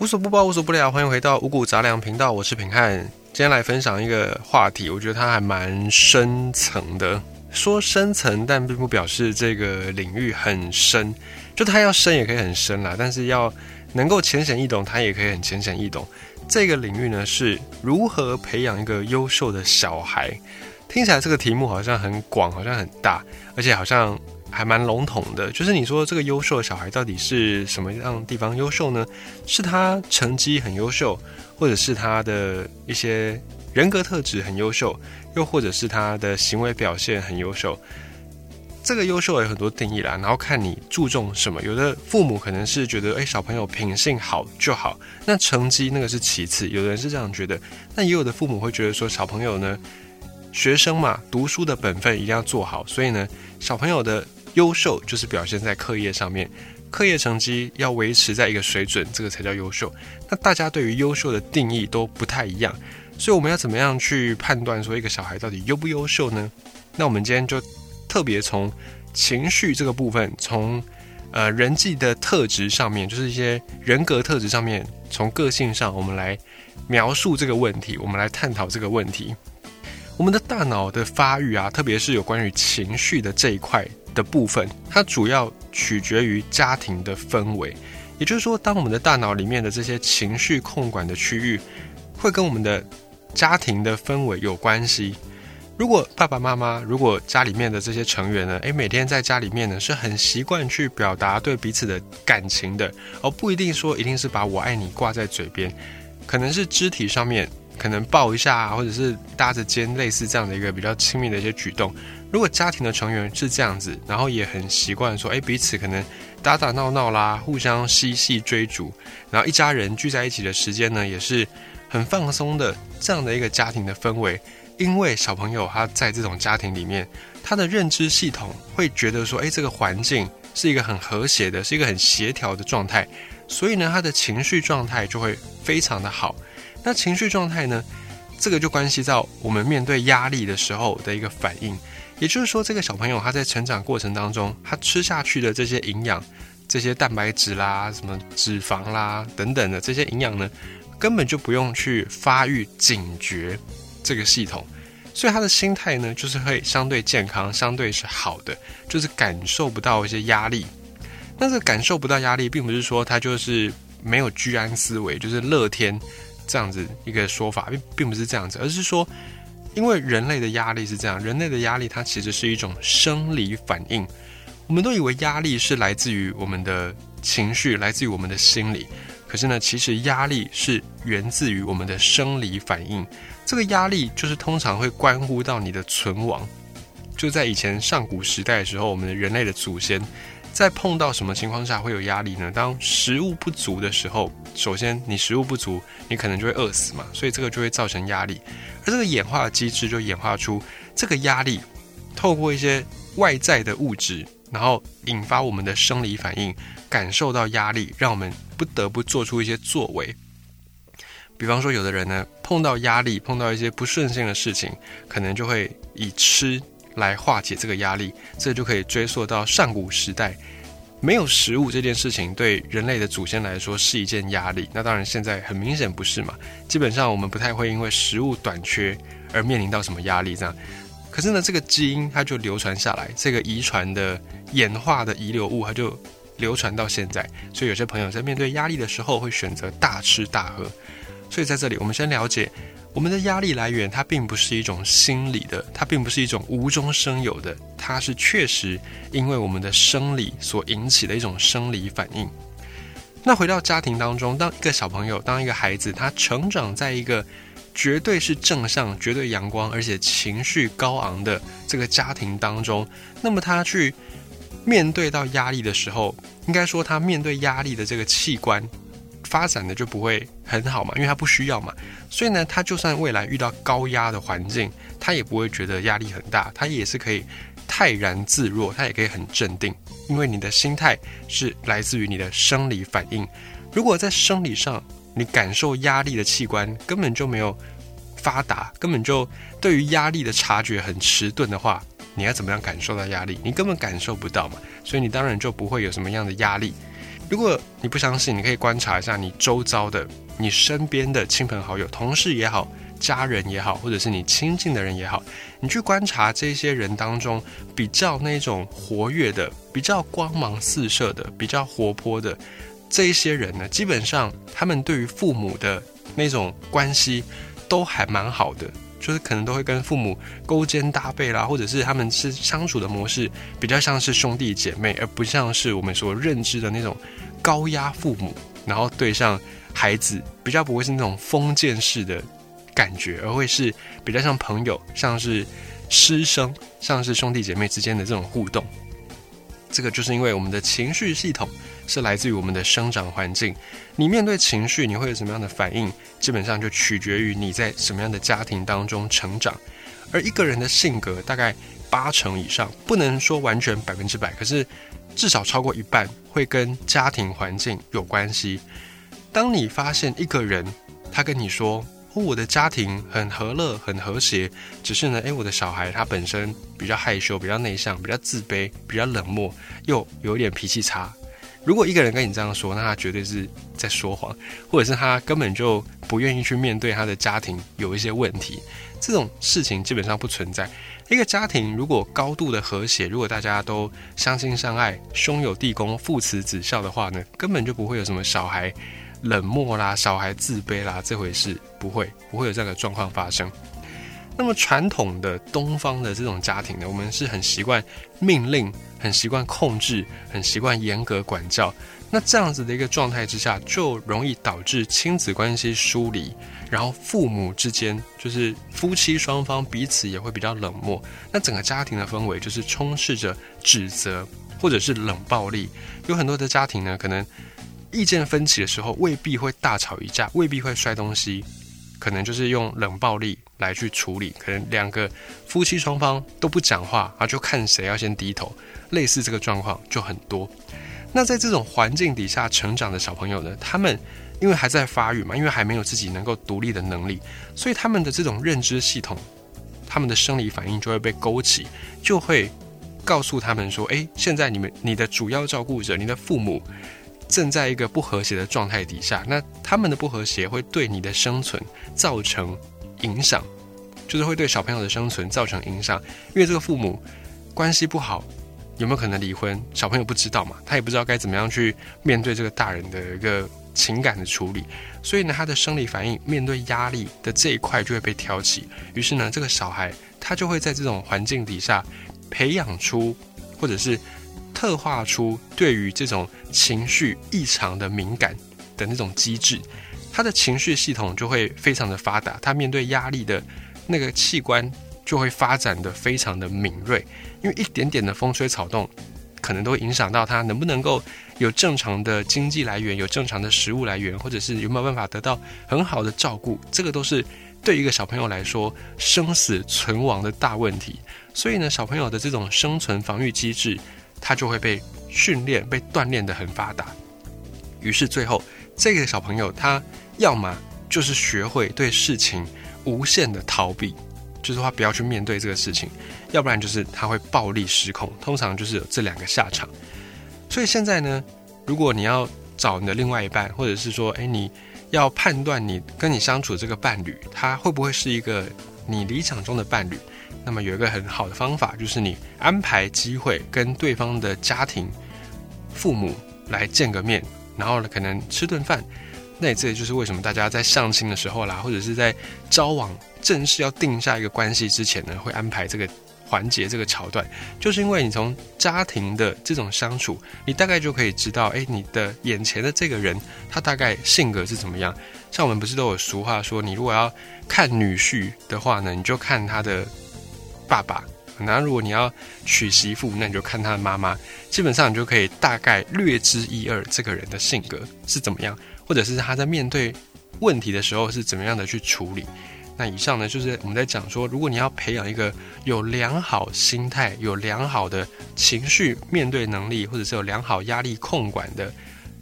无所不包，无所不聊，欢迎回到五谷杂粮频道，我是平汉。今天来分享一个话题，我觉得它还蛮深层的。说深层，但并不表示这个领域很深。就它要深也可以很深啦，但是要能够浅显易懂，它也可以很浅显易懂。这个领域呢，是如何培养一个优秀的小孩？听起来这个题目好像很广，好像很大，而且好像。还蛮笼统的，就是你说这个优秀的小孩到底是什么样地方优秀呢？是他成绩很优秀，或者是他的一些人格特质很优秀，又或者是他的行为表现很优秀？这个优秀有很多定义啦，然后看你注重什么。有的父母可能是觉得，哎，小朋友品性好就好，那成绩那个是其次。有的人是这样觉得，那也有的父母会觉得说，小朋友呢，学生嘛，读书的本分一定要做好，所以呢，小朋友的。优秀就是表现在课业上面，课业成绩要维持在一个水准，这个才叫优秀。那大家对于优秀的定义都不太一样，所以我们要怎么样去判断说一个小孩到底优不优秀呢？那我们今天就特别从情绪这个部分，从呃人际的特质上面，就是一些人格特质上面，从个性上，我们来描述这个问题，我们来探讨这个问题。我们的大脑的发育啊，特别是有关于情绪的这一块。的部分，它主要取决于家庭的氛围，也就是说，当我们的大脑里面的这些情绪控管的区域，会跟我们的家庭的氛围有关系。如果爸爸妈妈，如果家里面的这些成员呢，诶，每天在家里面呢是很习惯去表达对彼此的感情的，而不一定说一定是把我爱你挂在嘴边，可能是肢体上面，可能抱一下，或者是搭着肩，类似这样的一个比较亲密的一些举动。如果家庭的成员是这样子，然后也很习惯说，哎，彼此可能打打闹闹啦，互相嬉戏追逐，然后一家人聚在一起的时间呢，也是很放松的这样的一个家庭的氛围。因为小朋友他在这种家庭里面，他的认知系统会觉得说，哎，这个环境是一个很和谐的，是一个很协调的状态，所以呢，他的情绪状态就会非常的好。那情绪状态呢，这个就关系到我们面对压力的时候的一个反应。也就是说，这个小朋友他在成长过程当中，他吃下去的这些营养、这些蛋白质啦、什么脂肪啦等等的这些营养呢，根本就不用去发育警觉这个系统，所以他的心态呢，就是会相对健康，相对是好的，就是感受不到一些压力。但是感受不到压力，并不是说他就是没有居安思危，就是乐天这样子一个说法，并并不是这样子，而是说。因为人类的压力是这样，人类的压力它其实是一种生理反应。我们都以为压力是来自于我们的情绪，来自于我们的心理。可是呢，其实压力是源自于我们的生理反应。这个压力就是通常会关乎到你的存亡。就在以前上古时代的时候，我们的人类的祖先。在碰到什么情况下会有压力呢？当食物不足的时候，首先你食物不足，你可能就会饿死嘛，所以这个就会造成压力。而这个演化的机制就演化出这个压力，透过一些外在的物质，然后引发我们的生理反应，感受到压力，让我们不得不做出一些作为。比方说，有的人呢碰到压力，碰到一些不顺心的事情，可能就会以吃。来化解这个压力，这就可以追溯到上古时代，没有食物这件事情对人类的祖先来说是一件压力。那当然现在很明显不是嘛，基本上我们不太会因为食物短缺而面临到什么压力这样。可是呢，这个基因它就流传下来，这个遗传的演化的遗留物它就流传到现在。所以有些朋友在面对压力的时候会选择大吃大喝。所以在这里，我们先了解。我们的压力来源，它并不是一种心理的，它并不是一种无中生有的，它是确实因为我们的生理所引起的一种生理反应。那回到家庭当中，当一个小朋友，当一个孩子，他成长在一个绝对是正向、绝对阳光，而且情绪高昂的这个家庭当中，那么他去面对到压力的时候，应该说他面对压力的这个器官。发展的就不会很好嘛，因为他不需要嘛，所以呢，他就算未来遇到高压的环境，他也不会觉得压力很大，他也是可以泰然自若，他也可以很镇定，因为你的心态是来自于你的生理反应。如果在生理上你感受压力的器官根本就没有发达，根本就对于压力的察觉很迟钝的话，你要怎么样感受到压力？你根本感受不到嘛，所以你当然就不会有什么样的压力。如果你不相信，你可以观察一下你周遭的、你身边的亲朋好友、同事也好、家人也好，或者是你亲近的人也好，你去观察这些人当中比较那种活跃的、比较光芒四射的、比较活泼的这一些人呢，基本上他们对于父母的那种关系都还蛮好的。就是可能都会跟父母勾肩搭背啦，或者是他们是相处的模式比较像是兄弟姐妹，而不像是我们所认知的那种高压父母，然后对上孩子比较不会是那种封建式的感觉，而会是比较像朋友，像是师生，像是兄弟姐妹之间的这种互动。这个就是因为我们的情绪系统是来自于我们的生长环境，你面对情绪你会有什么样的反应，基本上就取决于你在什么样的家庭当中成长。而一个人的性格大概八成以上，不能说完全百分之百，可是至少超过一半会跟家庭环境有关系。当你发现一个人他跟你说。哦我的家庭很和乐，很和谐，只是呢，诶，我的小孩他本身比较害羞，比较内向，比较自卑，比较冷漠，又有点脾气差。如果一个人跟你这样说，那他绝对是在说谎，或者是他根本就不愿意去面对他的家庭有一些问题。这种事情基本上不存在。一个家庭如果高度的和谐，如果大家都相亲相爱，兄友弟恭，父慈子孝的话呢，根本就不会有什么小孩。冷漠啦，小孩自卑啦，这回事不会不会有这样的状况发生。那么传统的东方的这种家庭呢，我们是很习惯命令，很习惯控制，很习惯严格管教。那这样子的一个状态之下，就容易导致亲子关系疏离，然后父母之间就是夫妻双方彼此也会比较冷漠。那整个家庭的氛围就是充斥着指责或者是冷暴力。有很多的家庭呢，可能。意见分歧的时候，未必会大吵一架，未必会摔东西，可能就是用冷暴力来去处理。可能两个夫妻双方都不讲话啊，就看谁要先低头。类似这个状况就很多。那在这种环境底下成长的小朋友呢，他们因为还在发育嘛，因为还没有自己能够独立的能力，所以他们的这种认知系统，他们的生理反应就会被勾起，就会告诉他们说：“诶，现在你们你的主要照顾者，你的父母。”正在一个不和谐的状态底下，那他们的不和谐会对你的生存造成影响，就是会对小朋友的生存造成影响。因为这个父母关系不好，有没有可能离婚？小朋友不知道嘛，他也不知道该怎么样去面对这个大人的一个情感的处理，所以呢，他的生理反应面对压力的这一块就会被挑起。于是呢，这个小孩他就会在这种环境底下培养出，或者是。刻画出对于这种情绪异常的敏感的那种机制，他的情绪系统就会非常的发达，他面对压力的那个器官就会发展的非常的敏锐，因为一点点的风吹草动，可能都会影响到他能不能够有正常的经济来源，有正常的食物来源，或者是有没有办法得到很好的照顾，这个都是对一个小朋友来说生死存亡的大问题。所以呢，小朋友的这种生存防御机制。他就会被训练、被锻炼的很发达，于是最后这个小朋友他要么就是学会对事情无限的逃避，就是他不要去面对这个事情；要不然就是他会暴力失控。通常就是有这两个下场。所以现在呢，如果你要找你的另外一半，或者是说，哎，你要判断你跟你相处这个伴侣，他会不会是一个你理想中的伴侣？那么有一个很好的方法，就是你安排机会跟对方的家庭、父母来见个面，然后呢可能吃顿饭。那这也就是为什么大家在相亲的时候啦，或者是在交往正式要定下一个关系之前呢，会安排这个环节、这个桥段，就是因为你从家庭的这种相处，你大概就可以知道，哎，你的眼前的这个人他大概性格是怎么样。像我们不是都有俗话说，你如果要看女婿的话呢，你就看他的。爸爸，那如果你要娶媳妇，那你就看他的妈妈，基本上你就可以大概略知一二，这个人的性格是怎么样，或者是他在面对问题的时候是怎么样的去处理。那以上呢，就是我们在讲说，如果你要培养一个有良好心态、有良好的情绪面对能力，或者是有良好压力控管的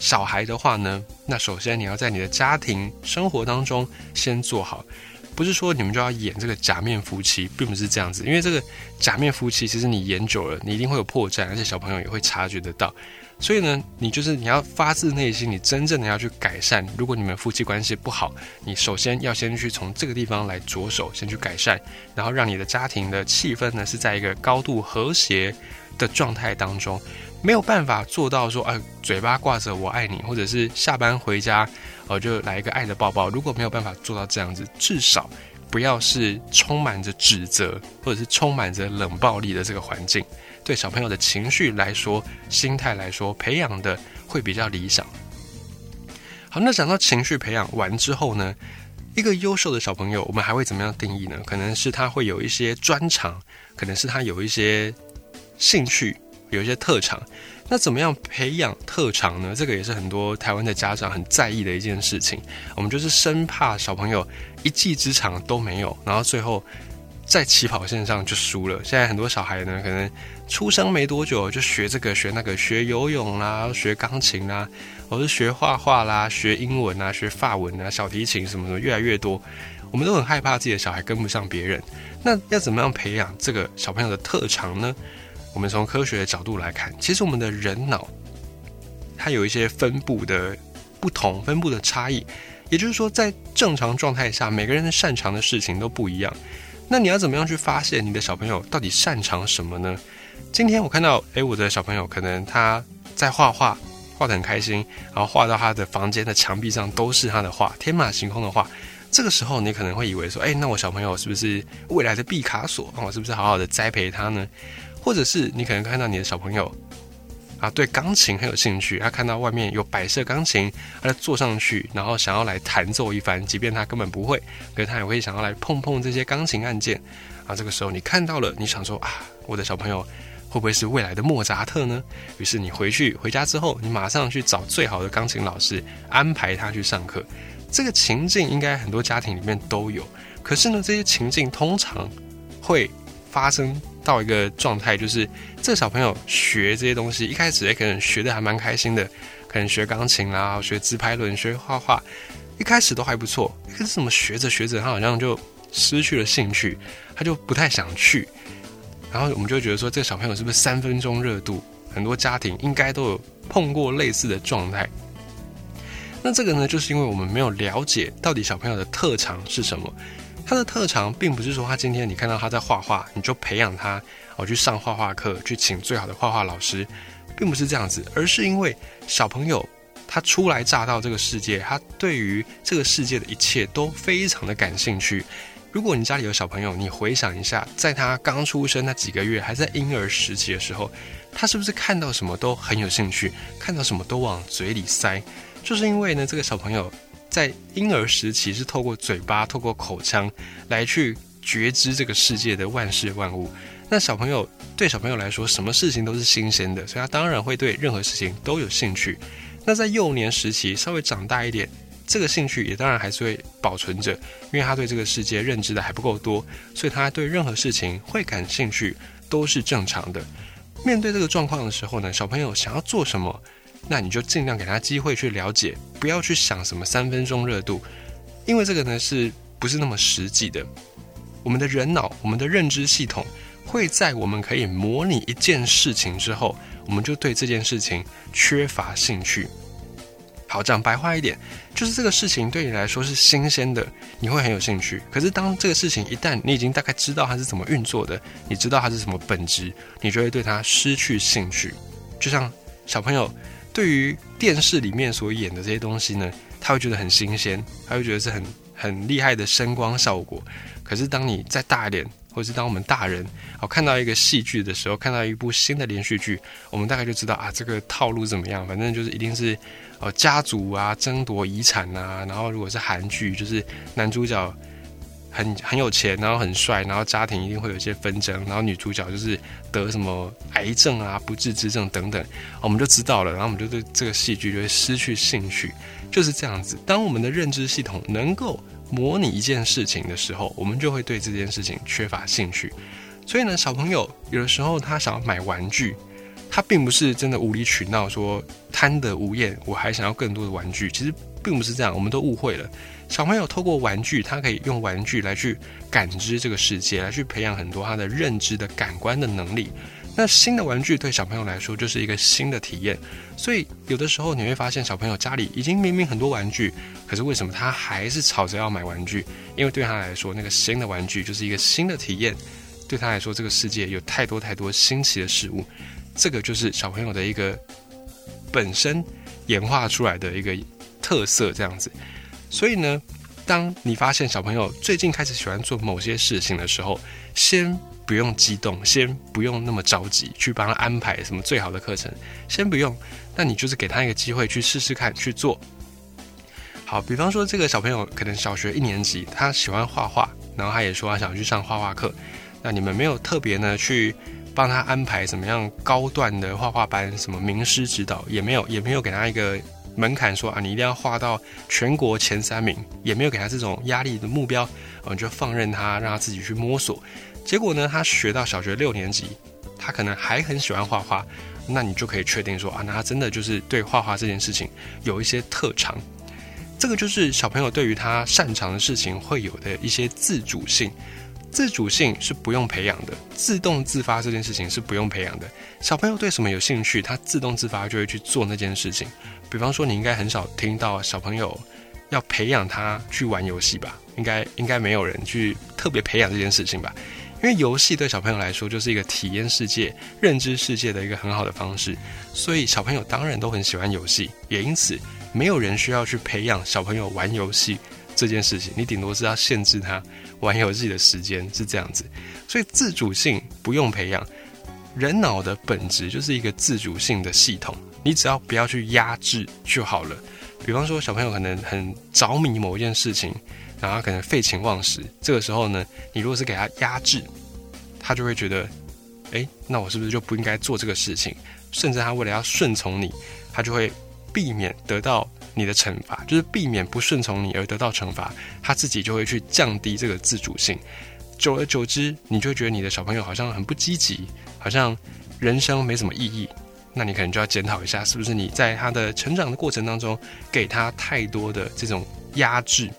小孩的话呢，那首先你要在你的家庭生活当中先做好。不是说你们就要演这个假面夫妻，并不是这样子。因为这个假面夫妻，其实你演久了，你一定会有破绽，而且小朋友也会察觉得到。所以呢，你就是你要发自内心，你真正的要去改善。如果你们夫妻关系不好，你首先要先去从这个地方来着手，先去改善，然后让你的家庭的气氛呢是在一个高度和谐的状态当中。没有办法做到说，哎，嘴巴挂着我爱你，或者是下班回家，哦，就来一个爱的抱抱。如果没有办法做到这样子，至少不要是充满着指责，或者是充满着冷暴力的这个环境。对小朋友的情绪来说，心态来说，培养的会比较理想。好，那讲到情绪培养完之后呢，一个优秀的小朋友，我们还会怎么样定义呢？可能是他会有一些专长，可能是他有一些兴趣，有一些特长。那怎么样培养特长呢？这个也是很多台湾的家长很在意的一件事情。我们就是生怕小朋友一技之长都没有，然后最后。在起跑线上就输了。现在很多小孩呢，可能出生没多久就学这个学那个，学游泳啦，学钢琴啦，或是学画画啦，学英文啊，学法文啊，小提琴什么什么越来越多。我们都很害怕自己的小孩跟不上别人。那要怎么样培养这个小朋友的特长呢？我们从科学的角度来看，其实我们的人脑它有一些分布的不同，分布的差异。也就是说，在正常状态下，每个人的擅长的事情都不一样。那你要怎么样去发现你的小朋友到底擅长什么呢？今天我看到，诶，我的小朋友可能他在画画，画得很开心，然后画到他的房间的墙壁上都是他的画，天马行空的画。这个时候你可能会以为说，诶，那我小朋友是不是未来的毕卡索？我是不是好好的栽培他呢？或者是你可能看到你的小朋友。啊，对钢琴很有兴趣。他看到外面有摆设钢琴，他就坐上去，然后想要来弹奏一番。即便他根本不会，可是他也会想要来碰碰这些钢琴按键。啊，这个时候你看到了，你想说啊，我的小朋友会不会是未来的莫扎特呢？于是你回去回家之后，你马上去找最好的钢琴老师，安排他去上课。这个情境应该很多家庭里面都有。可是呢，这些情境通常会发生。到一个状态，就是这个小朋友学这些东西，一开始也可能学的还蛮开心的，可能学钢琴啦，学自拍轮，学画画，一开始都还不错。可是怎么学着学着，他好像就失去了兴趣，他就不太想去。然后我们就觉得说，这个小朋友是不是三分钟热度？很多家庭应该都有碰过类似的状态。那这个呢，就是因为我们没有了解到底小朋友的特长是什么。他的特长并不是说他今天你看到他在画画，你就培养他，哦去上画画课，去请最好的画画老师，并不是这样子，而是因为小朋友他初来乍到这个世界，他对于这个世界的一切都非常的感兴趣。如果你家里有小朋友，你回想一下，在他刚出生那几个月，还在婴儿时期的时候，他是不是看到什么都很有兴趣，看到什么都往嘴里塞？就是因为呢，这个小朋友。在婴儿时期是透过嘴巴、透过口腔来去觉知这个世界的万事万物。那小朋友对小朋友来说，什么事情都是新鲜的，所以他当然会对任何事情都有兴趣。那在幼年时期稍微长大一点，这个兴趣也当然还是会保存着，因为他对这个世界认知的还不够多，所以他对任何事情会感兴趣都是正常的。面对这个状况的时候呢，小朋友想要做什么？那你就尽量给他机会去了解，不要去想什么三分钟热度，因为这个呢是不是那么实际的？我们的人脑，我们的认知系统会在我们可以模拟一件事情之后，我们就对这件事情缺乏兴趣。好，讲白话一点，就是这个事情对你来说是新鲜的，你会很有兴趣。可是当这个事情一旦你已经大概知道它是怎么运作的，你知道它是什么本质，你就会对它失去兴趣。就像小朋友。对于电视里面所演的这些东西呢，他会觉得很新鲜，他会觉得是很很厉害的声光效果。可是当你再大一点，或者是当我们大人哦看到一个戏剧的时候，看到一部新的连续剧，我们大概就知道啊这个套路怎么样。反正就是一定是哦家族啊争夺遗产啊，然后如果是韩剧，就是男主角。很很有钱，然后很帅，然后家庭一定会有一些纷争，然后女主角就是得什么癌症啊、不治之症等等，我们就知道了，然后我们就对这个戏剧就会失去兴趣，就是这样子。当我们的认知系统能够模拟一件事情的时候，我们就会对这件事情缺乏兴趣。所以呢，小朋友有的时候他想要买玩具，他并不是真的无理取闹，说贪得无厌，我还想要更多的玩具，其实并不是这样，我们都误会了。小朋友透过玩具，他可以用玩具来去感知这个世界，来去培养很多他的认知的感官的能力。那新的玩具对小朋友来说就是一个新的体验，所以有的时候你会发现小朋友家里已经明明很多玩具，可是为什么他还是吵着要买玩具？因为对他来说，那个新的玩具就是一个新的体验，对他来说，这个世界有太多太多新奇的事物，这个就是小朋友的一个本身演化出来的一个特色，这样子。所以呢，当你发现小朋友最近开始喜欢做某些事情的时候，先。不用激动，先不用那么着急去帮他安排什么最好的课程，先不用。那你就是给他一个机会去试试看去做。好，比方说这个小朋友可能小学一年级，他喜欢画画，然后他也说他想去上画画课。那你们没有特别呢去帮他安排怎么样高段的画画班，什么名师指导也没有，也没有给他一个门槛说啊，你一定要画到全国前三名，也没有给他这种压力的目标，你就放任他，让他自己去摸索。结果呢，他学到小学六年级，他可能还很喜欢画画，那你就可以确定说啊，那他真的就是对画画这件事情有一些特长。这个就是小朋友对于他擅长的事情会有的一些自主性。自主性是不用培养的，自动自发这件事情是不用培养的。小朋友对什么有兴趣，他自动自发就会去做那件事情。比方说，你应该很少听到小朋友要培养他去玩游戏吧？应该应该没有人去特别培养这件事情吧？因为游戏对小朋友来说就是一个体验世界、认知世界的一个很好的方式，所以小朋友当然都很喜欢游戏，也因此没有人需要去培养小朋友玩游戏这件事情。你顶多是要限制他玩游戏的时间，是这样子。所以自主性不用培养，人脑的本质就是一个自主性的系统，你只要不要去压制就好了。比方说，小朋友可能很着迷某一件事情。然后可能废寝忘食，这个时候呢，你如果是给他压制，他就会觉得，哎，那我是不是就不应该做这个事情？甚至他为了要顺从你，他就会避免得到你的惩罚，就是避免不顺从你而得到惩罚，他自己就会去降低这个自主性。久而久之，你就觉得你的小朋友好像很不积极，好像人生没什么意义。那你可能就要检讨一下，是不是你在他的成长的过程当中，给他太多的这种压制。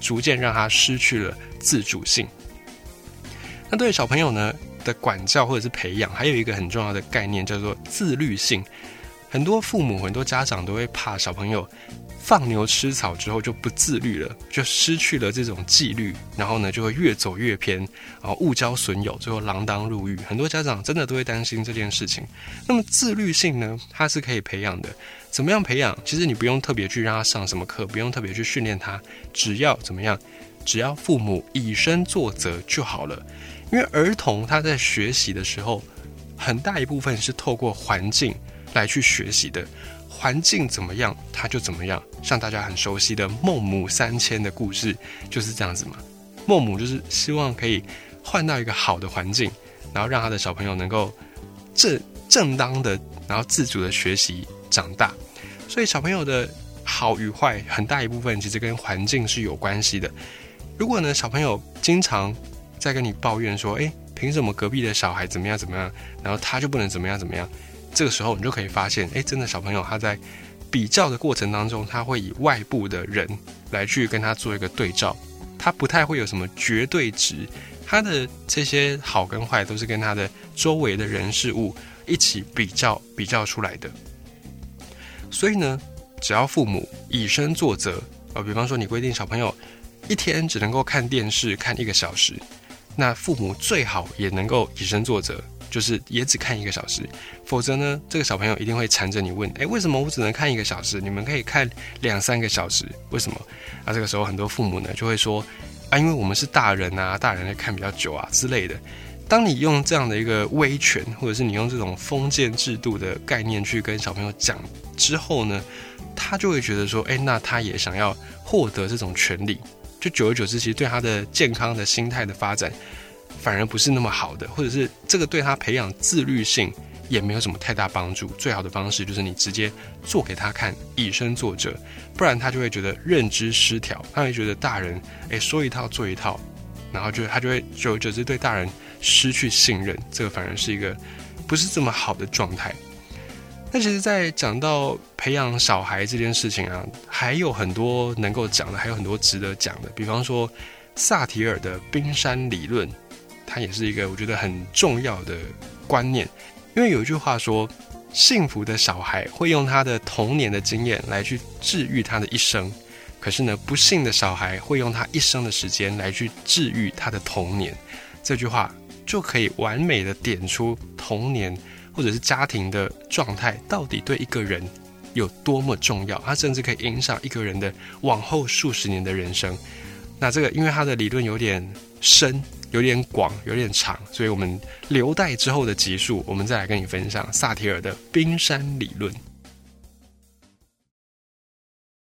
逐渐让他失去了自主性。那对小朋友呢的管教或者是培养，还有一个很重要的概念叫做自律性。很多父母、很多家长都会怕小朋友放牛吃草之后就不自律了，就失去了这种纪律，然后呢就会越走越偏，然后误交损友，最后锒铛入狱。很多家长真的都会担心这件事情。那么自律性呢，它是可以培养的。怎么样培养？其实你不用特别去让他上什么课，不用特别去训练他，只要怎么样？只要父母以身作则就好了。因为儿童他在学习的时候，很大一部分是透过环境来去学习的。环境怎么样，他就怎么样。像大家很熟悉的孟母三迁的故事就是这样子嘛。孟母就是希望可以换到一个好的环境，然后让他的小朋友能够正正当的，然后自主的学习。长大，所以小朋友的好与坏，很大一部分其实跟环境是有关系的。如果呢，小朋友经常在跟你抱怨说：“诶，凭什么隔壁的小孩怎么样怎么样，然后他就不能怎么样怎么样？”这个时候，你就可以发现，诶，真的小朋友他在比较的过程当中，他会以外部的人来去跟他做一个对照，他不太会有什么绝对值，他的这些好跟坏都是跟他的周围的人事物一起比较比较出来的。所以呢，只要父母以身作则，呃，比方说你规定小朋友一天只能够看电视看一个小时，那父母最好也能够以身作则，就是也只看一个小时。否则呢，这个小朋友一定会缠着你问：诶，为什么我只能看一个小时？你们可以看两三个小时，为什么？那这个时候很多父母呢就会说：啊，因为我们是大人啊，大人在看比较久啊之类的。当你用这样的一个威权，或者是你用这种封建制度的概念去跟小朋友讲之后呢，他就会觉得说，哎，那他也想要获得这种权利，就久而久之，其实对他的健康的心态的发展反而不是那么好的，或者是这个对他培养自律性也没有什么太大帮助。最好的方式就是你直接做给他看，以身作则，不然他就会觉得认知失调，他会觉得大人哎说一套做一套，然后就他就会久而久之对大人。失去信任，这个反而是一个不是这么好的状态。那其实，在讲到培养小孩这件事情啊，还有很多能够讲的，还有很多值得讲的。比方说，萨提尔的冰山理论，它也是一个我觉得很重要的观念。因为有一句话说，幸福的小孩会用他的童年的经验来去治愈他的一生，可是呢，不幸的小孩会用他一生的时间来去治愈他的童年。这句话就可以完美的点出童年或者是家庭的状态到底对一个人有多么重要，它甚至可以影响一个人的往后数十年的人生。那这个，因为它的理论有点深。有点广，有点长，所以我们留待之后的集数，我们再来跟你分享萨提尔的冰山理论。